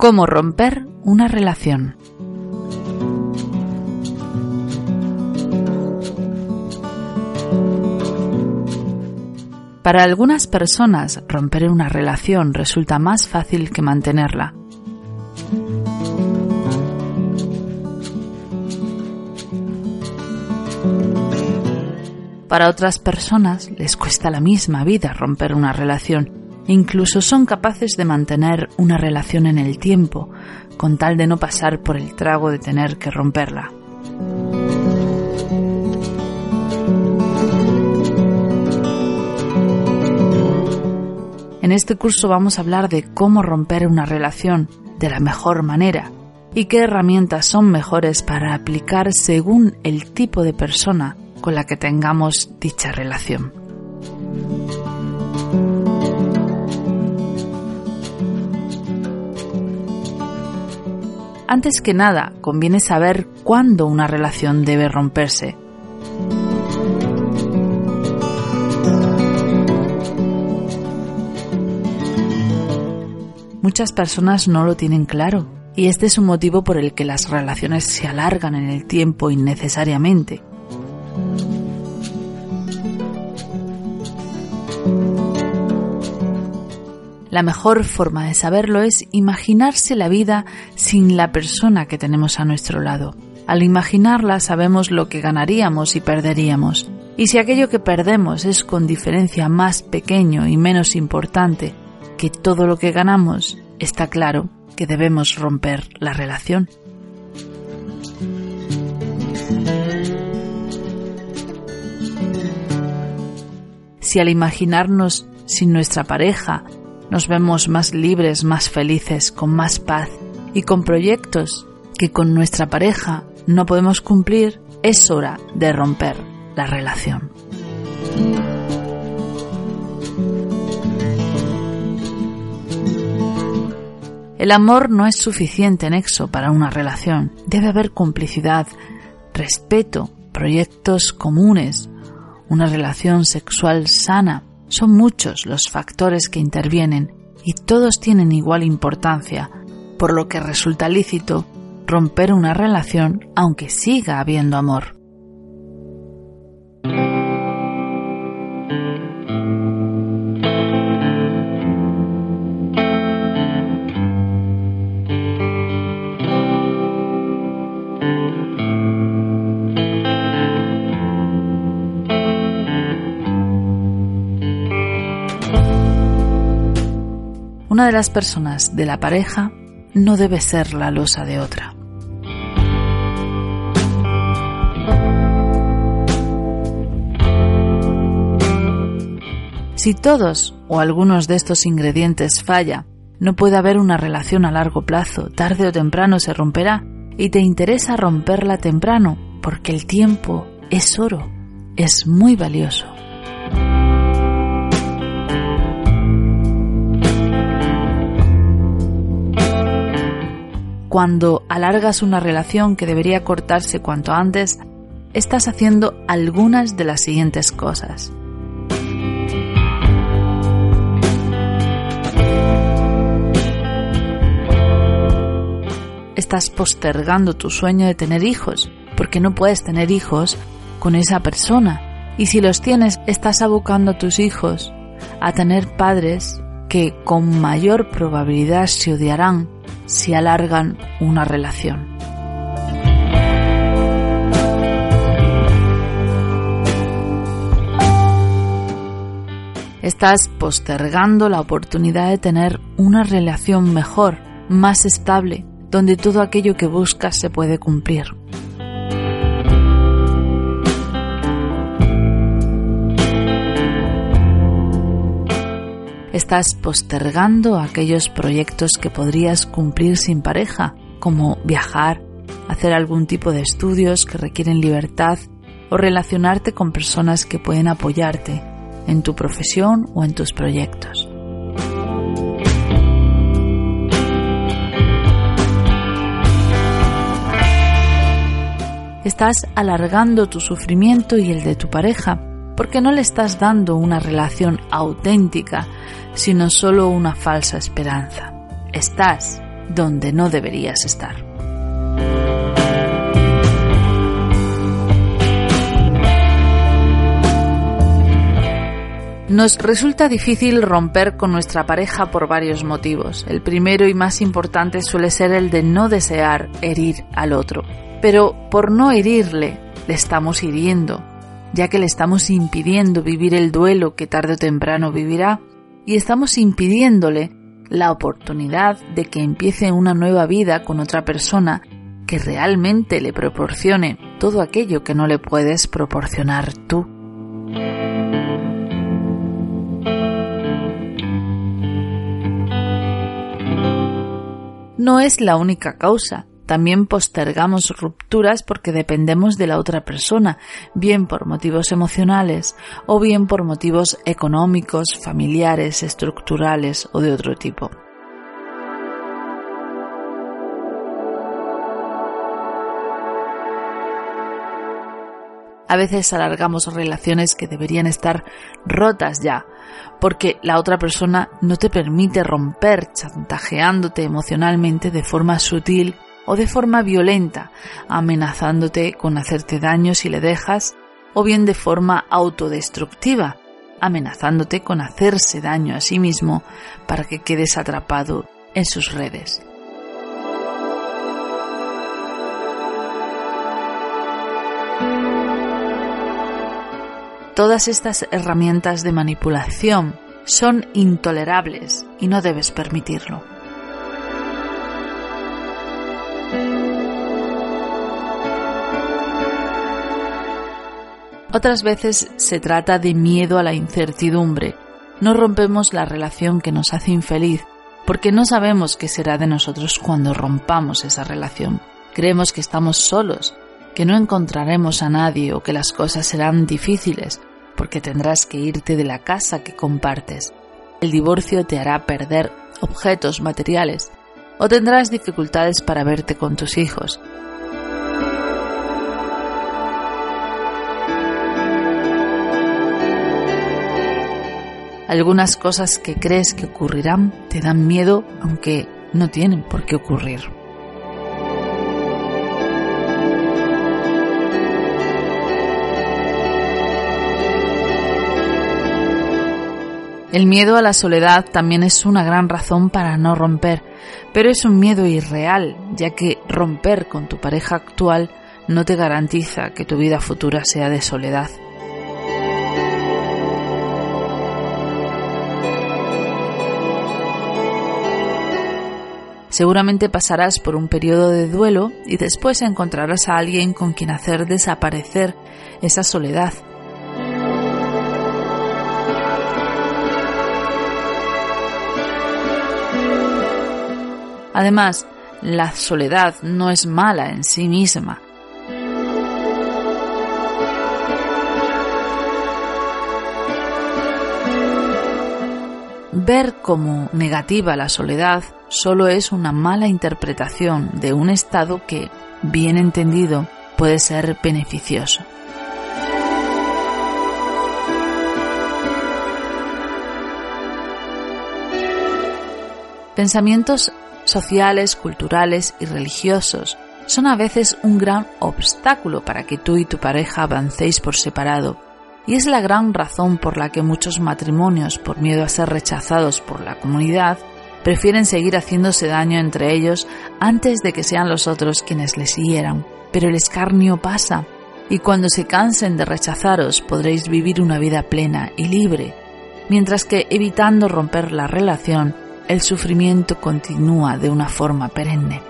Cómo romper una relación. Para algunas personas, romper una relación resulta más fácil que mantenerla. Para otras personas les cuesta la misma vida romper una relación. Incluso son capaces de mantener una relación en el tiempo, con tal de no pasar por el trago de tener que romperla. En este curso vamos a hablar de cómo romper una relación de la mejor manera y qué herramientas son mejores para aplicar según el tipo de persona con la que tengamos dicha relación. Antes que nada, conviene saber cuándo una relación debe romperse. Muchas personas no lo tienen claro y este es un motivo por el que las relaciones se alargan en el tiempo innecesariamente. La mejor forma de saberlo es imaginarse la vida sin la persona que tenemos a nuestro lado. Al imaginarla sabemos lo que ganaríamos y perderíamos. Y si aquello que perdemos es con diferencia más pequeño y menos importante que todo lo que ganamos, está claro que debemos romper la relación. Si al imaginarnos sin nuestra pareja nos vemos más libres, más felices, con más paz y con proyectos que con nuestra pareja no podemos cumplir, es hora de romper la relación. El amor no es suficiente nexo para una relación. Debe haber complicidad, respeto, proyectos comunes, una relación sexual sana, son muchos los factores que intervienen y todos tienen igual importancia, por lo que resulta lícito romper una relación aunque siga habiendo amor. De las personas de la pareja no debe ser la losa de otra. Si todos o algunos de estos ingredientes falla, no puede haber una relación a largo plazo, tarde o temprano se romperá y te interesa romperla temprano porque el tiempo es oro, es muy valioso. Cuando alargas una relación que debería cortarse cuanto antes, estás haciendo algunas de las siguientes cosas. Estás postergando tu sueño de tener hijos, porque no puedes tener hijos con esa persona. Y si los tienes, estás abocando a tus hijos a tener padres que con mayor probabilidad se odiarán si alargan una relación. Estás postergando la oportunidad de tener una relación mejor, más estable, donde todo aquello que buscas se puede cumplir. Estás postergando aquellos proyectos que podrías cumplir sin pareja, como viajar, hacer algún tipo de estudios que requieren libertad o relacionarte con personas que pueden apoyarte en tu profesión o en tus proyectos. Estás alargando tu sufrimiento y el de tu pareja porque no le estás dando una relación auténtica, sino solo una falsa esperanza. Estás donde no deberías estar. Nos resulta difícil romper con nuestra pareja por varios motivos. El primero y más importante suele ser el de no desear herir al otro. Pero por no herirle, le estamos hiriendo, ya que le estamos impidiendo vivir el duelo que tarde o temprano vivirá y estamos impidiéndole la oportunidad de que empiece una nueva vida con otra persona que realmente le proporcione todo aquello que no le puedes proporcionar tú. no es la única causa. También postergamos rupturas porque dependemos de la otra persona, bien por motivos emocionales o bien por motivos económicos, familiares, estructurales o de otro tipo. A veces alargamos relaciones que deberían estar rotas ya, porque la otra persona no te permite romper chantajeándote emocionalmente de forma sutil o de forma violenta, amenazándote con hacerte daño si le dejas, o bien de forma autodestructiva, amenazándote con hacerse daño a sí mismo para que quedes atrapado en sus redes. Todas estas herramientas de manipulación son intolerables y no debes permitirlo. Otras veces se trata de miedo a la incertidumbre. No rompemos la relación que nos hace infeliz porque no sabemos qué será de nosotros cuando rompamos esa relación. Creemos que estamos solos, que no encontraremos a nadie o que las cosas serán difíciles porque tendrás que irte de la casa que compartes. El divorcio te hará perder objetos materiales o tendrás dificultades para verte con tus hijos. Algunas cosas que crees que ocurrirán te dan miedo aunque no tienen por qué ocurrir. El miedo a la soledad también es una gran razón para no romper, pero es un miedo irreal, ya que romper con tu pareja actual no te garantiza que tu vida futura sea de soledad. Seguramente pasarás por un periodo de duelo y después encontrarás a alguien con quien hacer desaparecer esa soledad Además, la soledad no es mala en sí misma. Ver como negativa la soledad solo es una mala interpretación de un estado que, bien entendido, puede ser beneficioso. Pensamientos sociales, culturales y religiosos son a veces un gran obstáculo para que tú y tu pareja avancéis por separado, y es la gran razón por la que muchos matrimonios, por miedo a ser rechazados por la comunidad, prefieren seguir haciéndose daño entre ellos antes de que sean los otros quienes les hieran. Pero el escarnio pasa, y cuando se cansen de rechazaros podréis vivir una vida plena y libre, mientras que evitando romper la relación el sufrimiento continúa de una forma perenne.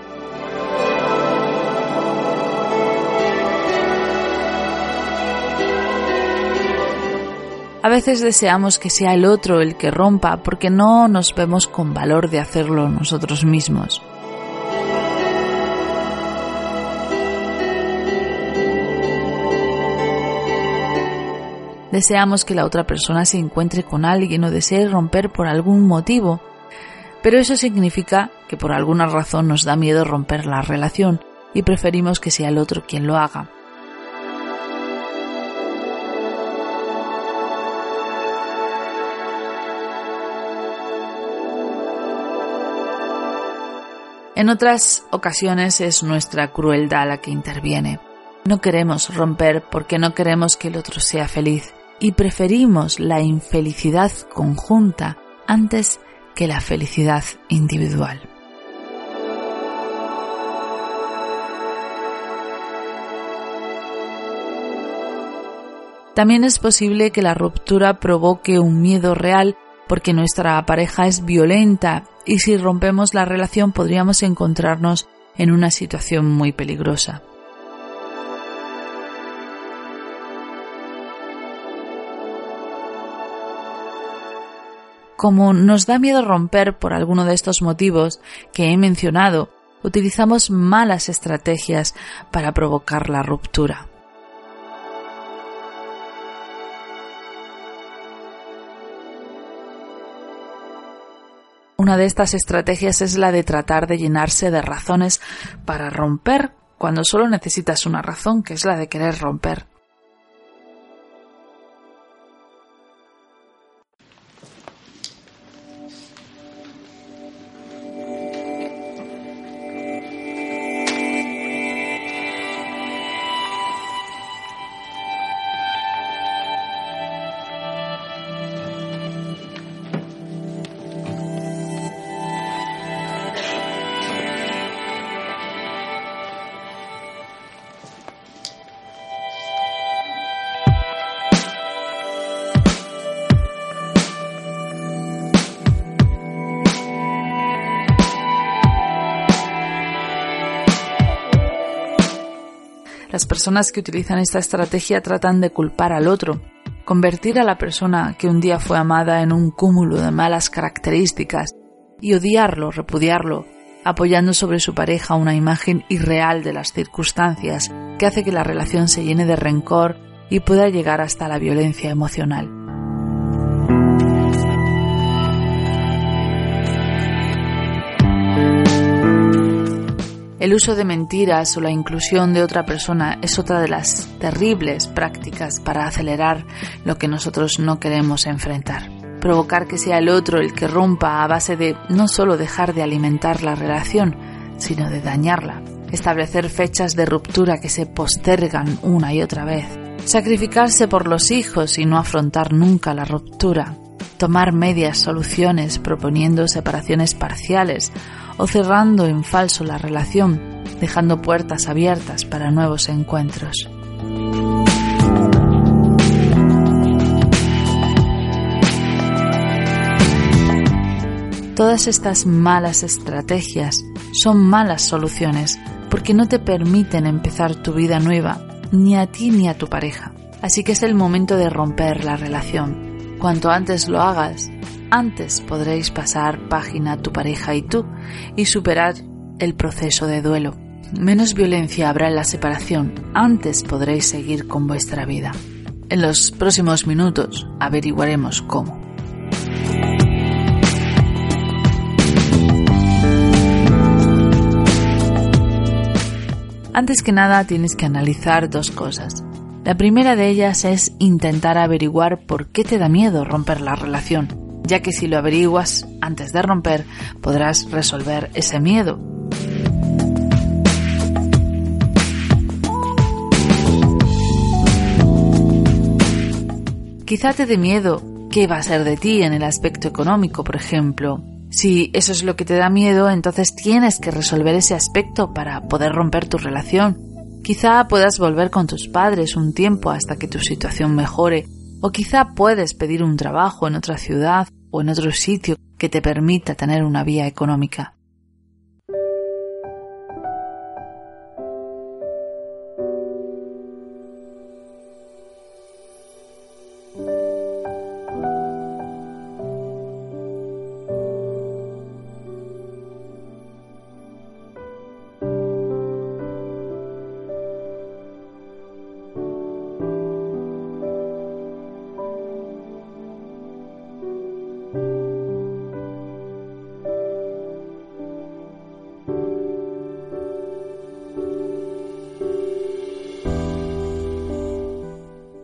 A veces deseamos que sea el otro el que rompa porque no nos vemos con valor de hacerlo nosotros mismos. Deseamos que la otra persona se encuentre con alguien o desee romper por algún motivo, pero eso significa que por alguna razón nos da miedo romper la relación y preferimos que sea el otro quien lo haga. En otras ocasiones es nuestra crueldad la que interviene. No queremos romper porque no queremos que el otro sea feliz y preferimos la infelicidad conjunta antes que la felicidad individual. También es posible que la ruptura provoque un miedo real porque nuestra pareja es violenta y si rompemos la relación podríamos encontrarnos en una situación muy peligrosa. Como nos da miedo romper por alguno de estos motivos que he mencionado, utilizamos malas estrategias para provocar la ruptura. Una de estas estrategias es la de tratar de llenarse de razones para romper cuando solo necesitas una razón, que es la de querer romper. Las personas que utilizan esta estrategia tratan de culpar al otro, convertir a la persona que un día fue amada en un cúmulo de malas características y odiarlo, repudiarlo, apoyando sobre su pareja una imagen irreal de las circunstancias que hace que la relación se llene de rencor y pueda llegar hasta la violencia emocional. El uso de mentiras o la inclusión de otra persona es otra de las terribles prácticas para acelerar lo que nosotros no queremos enfrentar. Provocar que sea el otro el que rompa a base de no solo dejar de alimentar la relación, sino de dañarla. Establecer fechas de ruptura que se postergan una y otra vez. Sacrificarse por los hijos y no afrontar nunca la ruptura. Tomar medias soluciones proponiendo separaciones parciales o cerrando en falso la relación, dejando puertas abiertas para nuevos encuentros. Todas estas malas estrategias son malas soluciones porque no te permiten empezar tu vida nueva, ni a ti ni a tu pareja. Así que es el momento de romper la relación. Cuanto antes lo hagas, antes podréis pasar página tu pareja y tú y superar el proceso de duelo. Menos violencia habrá en la separación, antes podréis seguir con vuestra vida. En los próximos minutos averiguaremos cómo. Antes que nada tienes que analizar dos cosas. La primera de ellas es intentar averiguar por qué te da miedo romper la relación ya que si lo averiguas antes de romper podrás resolver ese miedo. Quizá te dé miedo qué va a ser de ti en el aspecto económico, por ejemplo. Si eso es lo que te da miedo, entonces tienes que resolver ese aspecto para poder romper tu relación. Quizá puedas volver con tus padres un tiempo hasta que tu situación mejore o quizá puedes pedir un trabajo en otra ciudad o en otro sitio que te permita tener una vía económica.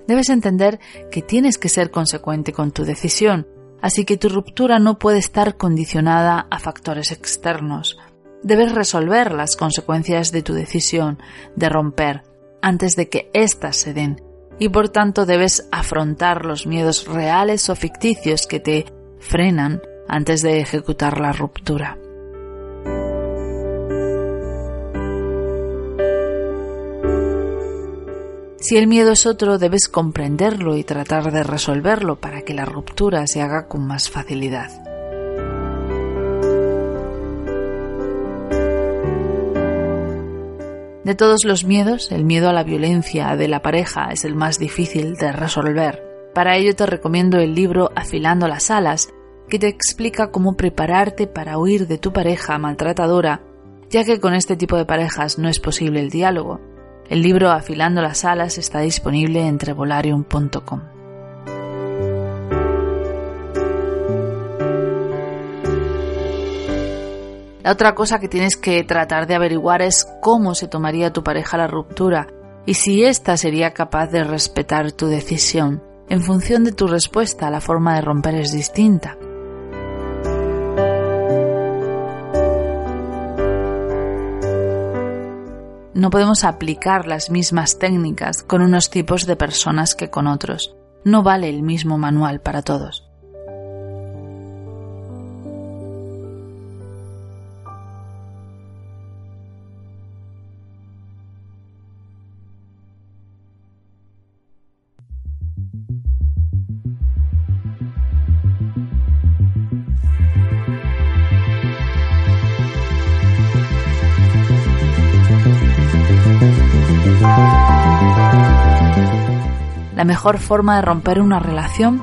Debes entender que tienes que ser consecuente con tu decisión, así que tu ruptura no puede estar condicionada a factores externos. Debes resolver las consecuencias de tu decisión de romper antes de que éstas se den y por tanto debes afrontar los miedos reales o ficticios que te frenan antes de ejecutar la ruptura. Si el miedo es otro, debes comprenderlo y tratar de resolverlo para que la ruptura se haga con más facilidad. De todos los miedos, el miedo a la violencia de la pareja es el más difícil de resolver. Para ello te recomiendo el libro Afilando las alas, que te explica cómo prepararte para huir de tu pareja maltratadora, ya que con este tipo de parejas no es posible el diálogo. El libro Afilando las alas está disponible en trevolarium.com. La otra cosa que tienes que tratar de averiguar es cómo se tomaría tu pareja la ruptura y si ésta sería capaz de respetar tu decisión. En función de tu respuesta, la forma de romper es distinta. No podemos aplicar las mismas técnicas con unos tipos de personas que con otros. No vale el mismo manual para todos. Mejor forma de romper una relación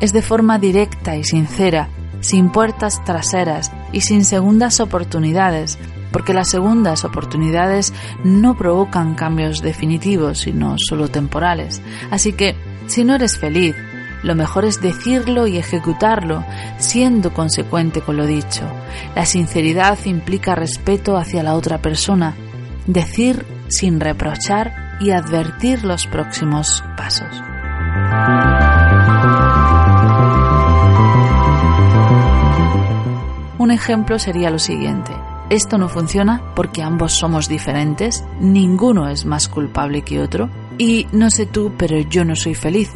es de forma directa y sincera, sin puertas traseras y sin segundas oportunidades, porque las segundas oportunidades no provocan cambios definitivos, sino solo temporales. Así que, si no eres feliz, lo mejor es decirlo y ejecutarlo, siendo consecuente con lo dicho. La sinceridad implica respeto hacia la otra persona. Decir sin reprochar y advertir los próximos pasos. Un ejemplo sería lo siguiente. Esto no funciona porque ambos somos diferentes, ninguno es más culpable que otro, y no sé tú, pero yo no soy feliz.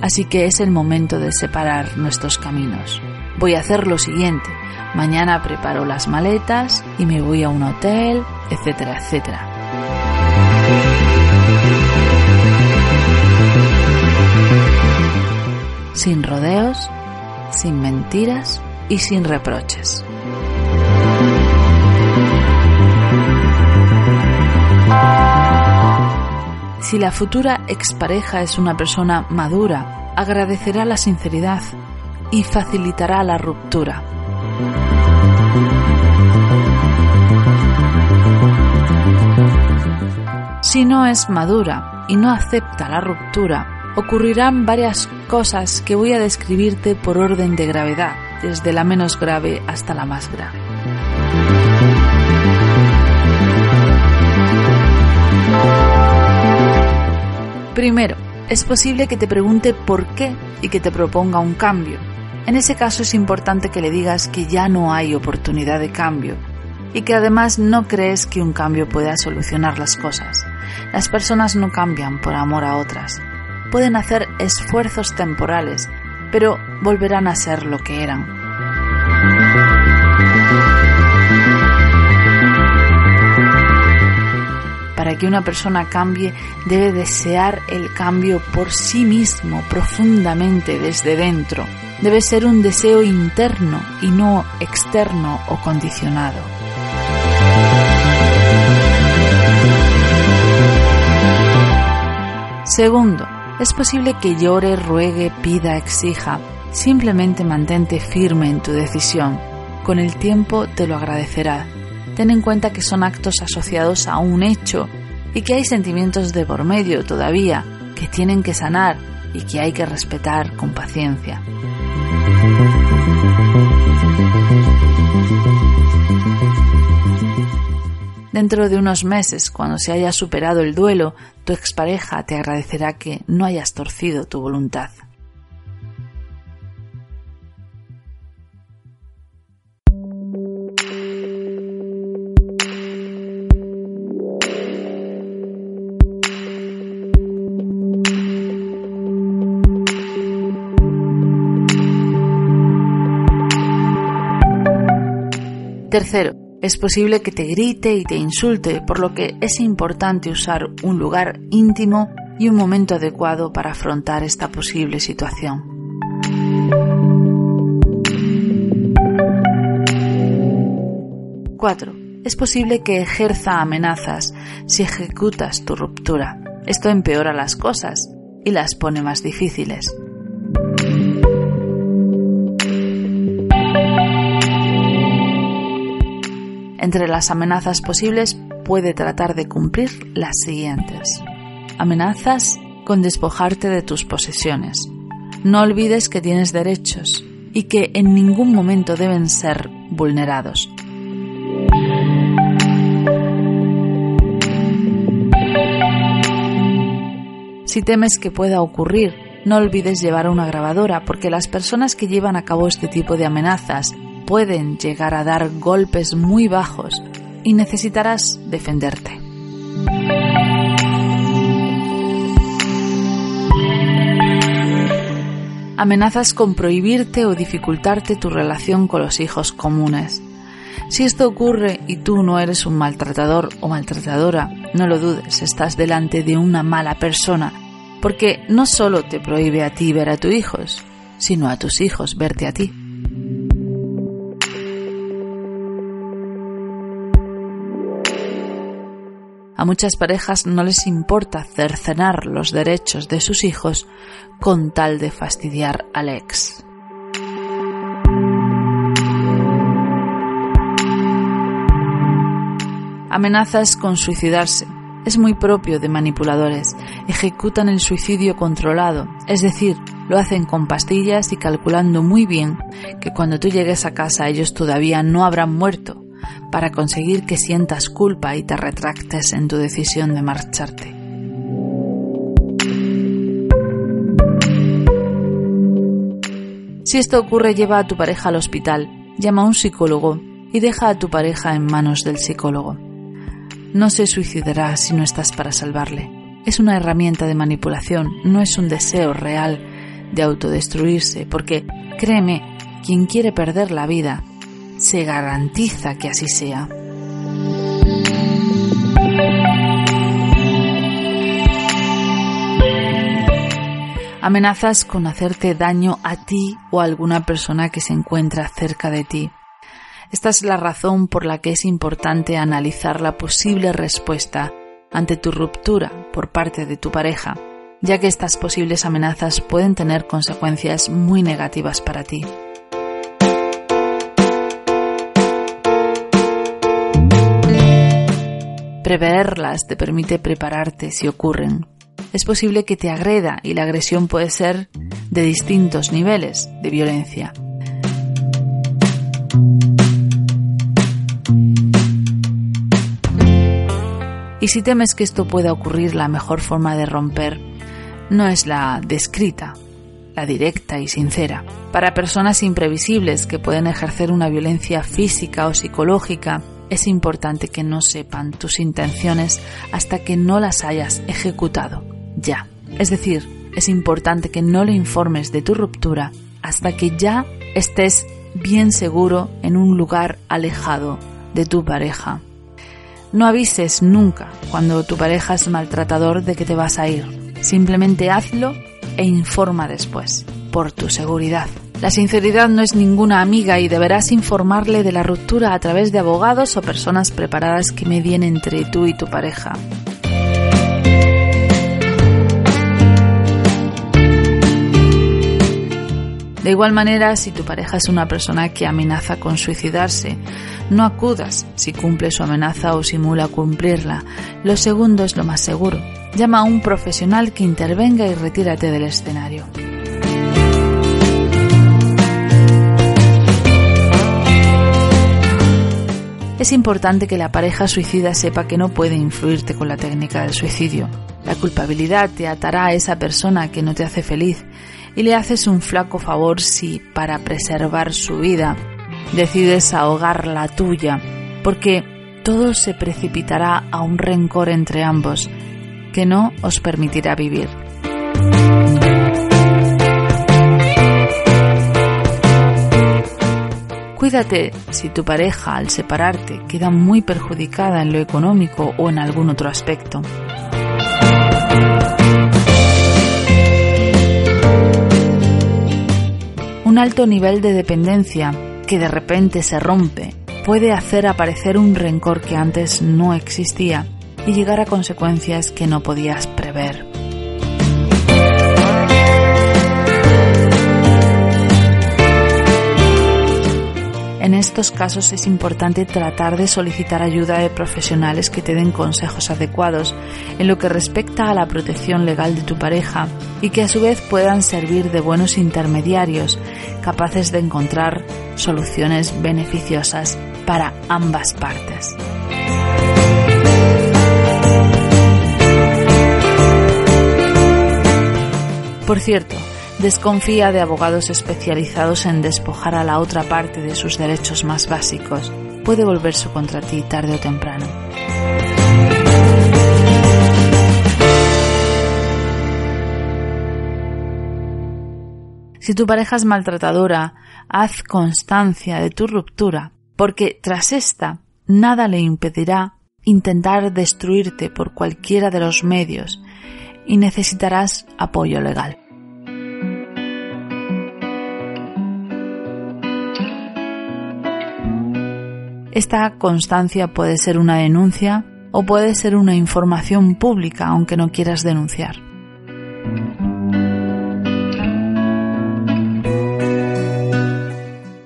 Así que es el momento de separar nuestros caminos. Voy a hacer lo siguiente. Mañana preparo las maletas y me voy a un hotel, etcétera, etcétera. Sin rodeos, sin mentiras y sin reproches. Si la futura expareja es una persona madura, agradecerá la sinceridad y facilitará la ruptura. Si no es madura y no acepta la ruptura, ocurrirán varias cosas que voy a describirte por orden de gravedad, desde la menos grave hasta la más grave. Primero, es posible que te pregunte por qué y que te proponga un cambio. En ese caso es importante que le digas que ya no hay oportunidad de cambio y que además no crees que un cambio pueda solucionar las cosas. Las personas no cambian por amor a otras, pueden hacer esfuerzos temporales, pero volverán a ser lo que eran. Para que una persona cambie, debe desear el cambio por sí mismo, profundamente desde dentro. Debe ser un deseo interno y no externo o condicionado. Segundo, es posible que llore, ruegue, pida, exija. Simplemente mantente firme en tu decisión. Con el tiempo te lo agradecerá. Ten en cuenta que son actos asociados a un hecho y que hay sentimientos de por medio todavía que tienen que sanar y que hay que respetar con paciencia. Dentro de unos meses, cuando se haya superado el duelo, tu expareja te agradecerá que no hayas torcido tu voluntad. Tercero, es posible que te grite y te insulte, por lo que es importante usar un lugar íntimo y un momento adecuado para afrontar esta posible situación. Cuatro. Es posible que ejerza amenazas si ejecutas tu ruptura. Esto empeora las cosas y las pone más difíciles. Entre las amenazas posibles puede tratar de cumplir las siguientes. Amenazas con despojarte de tus posesiones. No olvides que tienes derechos y que en ningún momento deben ser vulnerados. Si temes que pueda ocurrir, no olvides llevar una grabadora porque las personas que llevan a cabo este tipo de amenazas pueden llegar a dar golpes muy bajos y necesitarás defenderte. Amenazas con prohibirte o dificultarte tu relación con los hijos comunes. Si esto ocurre y tú no eres un maltratador o maltratadora, no lo dudes, estás delante de una mala persona, porque no solo te prohíbe a ti ver a tus hijos, sino a tus hijos verte a ti. A muchas parejas no les importa cercenar los derechos de sus hijos con tal de fastidiar al ex. Amenazas con suicidarse. Es muy propio de manipuladores. Ejecutan el suicidio controlado, es decir, lo hacen con pastillas y calculando muy bien que cuando tú llegues a casa ellos todavía no habrán muerto para conseguir que sientas culpa y te retractes en tu decisión de marcharte. Si esto ocurre, lleva a tu pareja al hospital, llama a un psicólogo y deja a tu pareja en manos del psicólogo. No se suicidará si no estás para salvarle. Es una herramienta de manipulación, no es un deseo real de autodestruirse, porque, créeme, quien quiere perder la vida se garantiza que así sea. Amenazas con hacerte daño a ti o a alguna persona que se encuentra cerca de ti. Esta es la razón por la que es importante analizar la posible respuesta ante tu ruptura por parte de tu pareja, ya que estas posibles amenazas pueden tener consecuencias muy negativas para ti. Preverlas te permite prepararte si ocurren. Es posible que te agreda y la agresión puede ser de distintos niveles de violencia. Y si temes que esto pueda ocurrir, la mejor forma de romper no es la descrita, la directa y sincera. Para personas imprevisibles que pueden ejercer una violencia física o psicológica, es importante que no sepan tus intenciones hasta que no las hayas ejecutado ya. Es decir, es importante que no le informes de tu ruptura hasta que ya estés bien seguro en un lugar alejado de tu pareja. No avises nunca cuando tu pareja es maltratador de que te vas a ir. Simplemente hazlo e informa después, por tu seguridad. La sinceridad no es ninguna amiga y deberás informarle de la ruptura a través de abogados o personas preparadas que medien entre tú y tu pareja. De igual manera, si tu pareja es una persona que amenaza con suicidarse, no acudas si cumple su amenaza o simula cumplirla. Lo segundo es lo más seguro. Llama a un profesional que intervenga y retírate del escenario. Es importante que la pareja suicida sepa que no puede influirte con la técnica del suicidio. La culpabilidad te atará a esa persona que no te hace feliz y le haces un flaco favor si, para preservar su vida, decides ahogar la tuya, porque todo se precipitará a un rencor entre ambos que no os permitirá vivir. Cuídate si tu pareja al separarte queda muy perjudicada en lo económico o en algún otro aspecto. Un alto nivel de dependencia que de repente se rompe puede hacer aparecer un rencor que antes no existía y llegar a consecuencias que no podías prever. En estos casos es importante tratar de solicitar ayuda de profesionales que te den consejos adecuados en lo que respecta a la protección legal de tu pareja y que a su vez puedan servir de buenos intermediarios capaces de encontrar soluciones beneficiosas para ambas partes. Por cierto, desconfía de abogados especializados en despojar a la otra parte de sus derechos más básicos. Puede volverse contra ti tarde o temprano. Si tu pareja es maltratadora, haz constancia de tu ruptura, porque tras esta nada le impedirá intentar destruirte por cualquiera de los medios y necesitarás apoyo legal. Esta constancia puede ser una denuncia o puede ser una información pública aunque no quieras denunciar.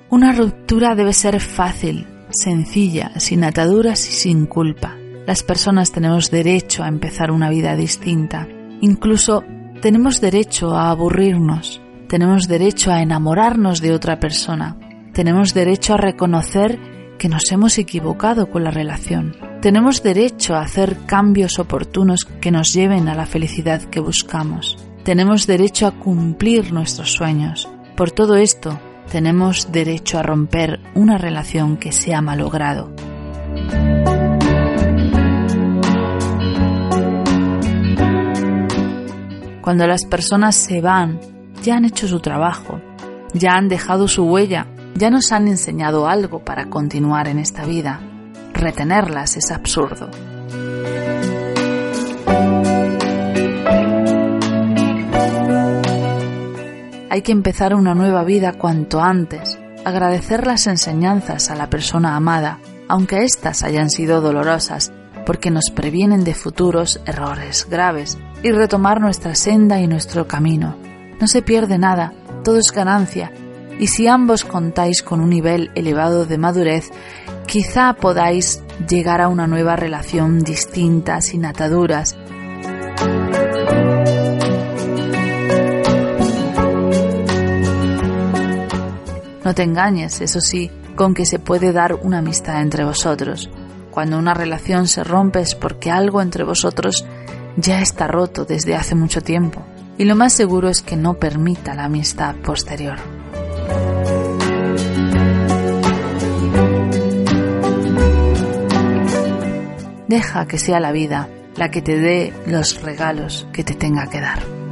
Una ruptura debe ser fácil, sencilla, sin ataduras y sin culpa. Las personas tenemos derecho a empezar una vida distinta Incluso tenemos derecho a aburrirnos, tenemos derecho a enamorarnos de otra persona, tenemos derecho a reconocer que nos hemos equivocado con la relación, tenemos derecho a hacer cambios oportunos que nos lleven a la felicidad que buscamos, tenemos derecho a cumplir nuestros sueños. Por todo esto, tenemos derecho a romper una relación que se ha malogrado. Cuando las personas se van, ya han hecho su trabajo, ya han dejado su huella, ya nos han enseñado algo para continuar en esta vida. Retenerlas es absurdo. Hay que empezar una nueva vida cuanto antes, agradecer las enseñanzas a la persona amada, aunque éstas hayan sido dolorosas, porque nos previenen de futuros errores graves y retomar nuestra senda y nuestro camino. No se pierde nada, todo es ganancia, y si ambos contáis con un nivel elevado de madurez, quizá podáis llegar a una nueva relación distinta, sin ataduras. No te engañes, eso sí, con que se puede dar una amistad entre vosotros. Cuando una relación se rompe es porque algo entre vosotros ya está roto desde hace mucho tiempo y lo más seguro es que no permita la amistad posterior. Deja que sea la vida la que te dé los regalos que te tenga que dar.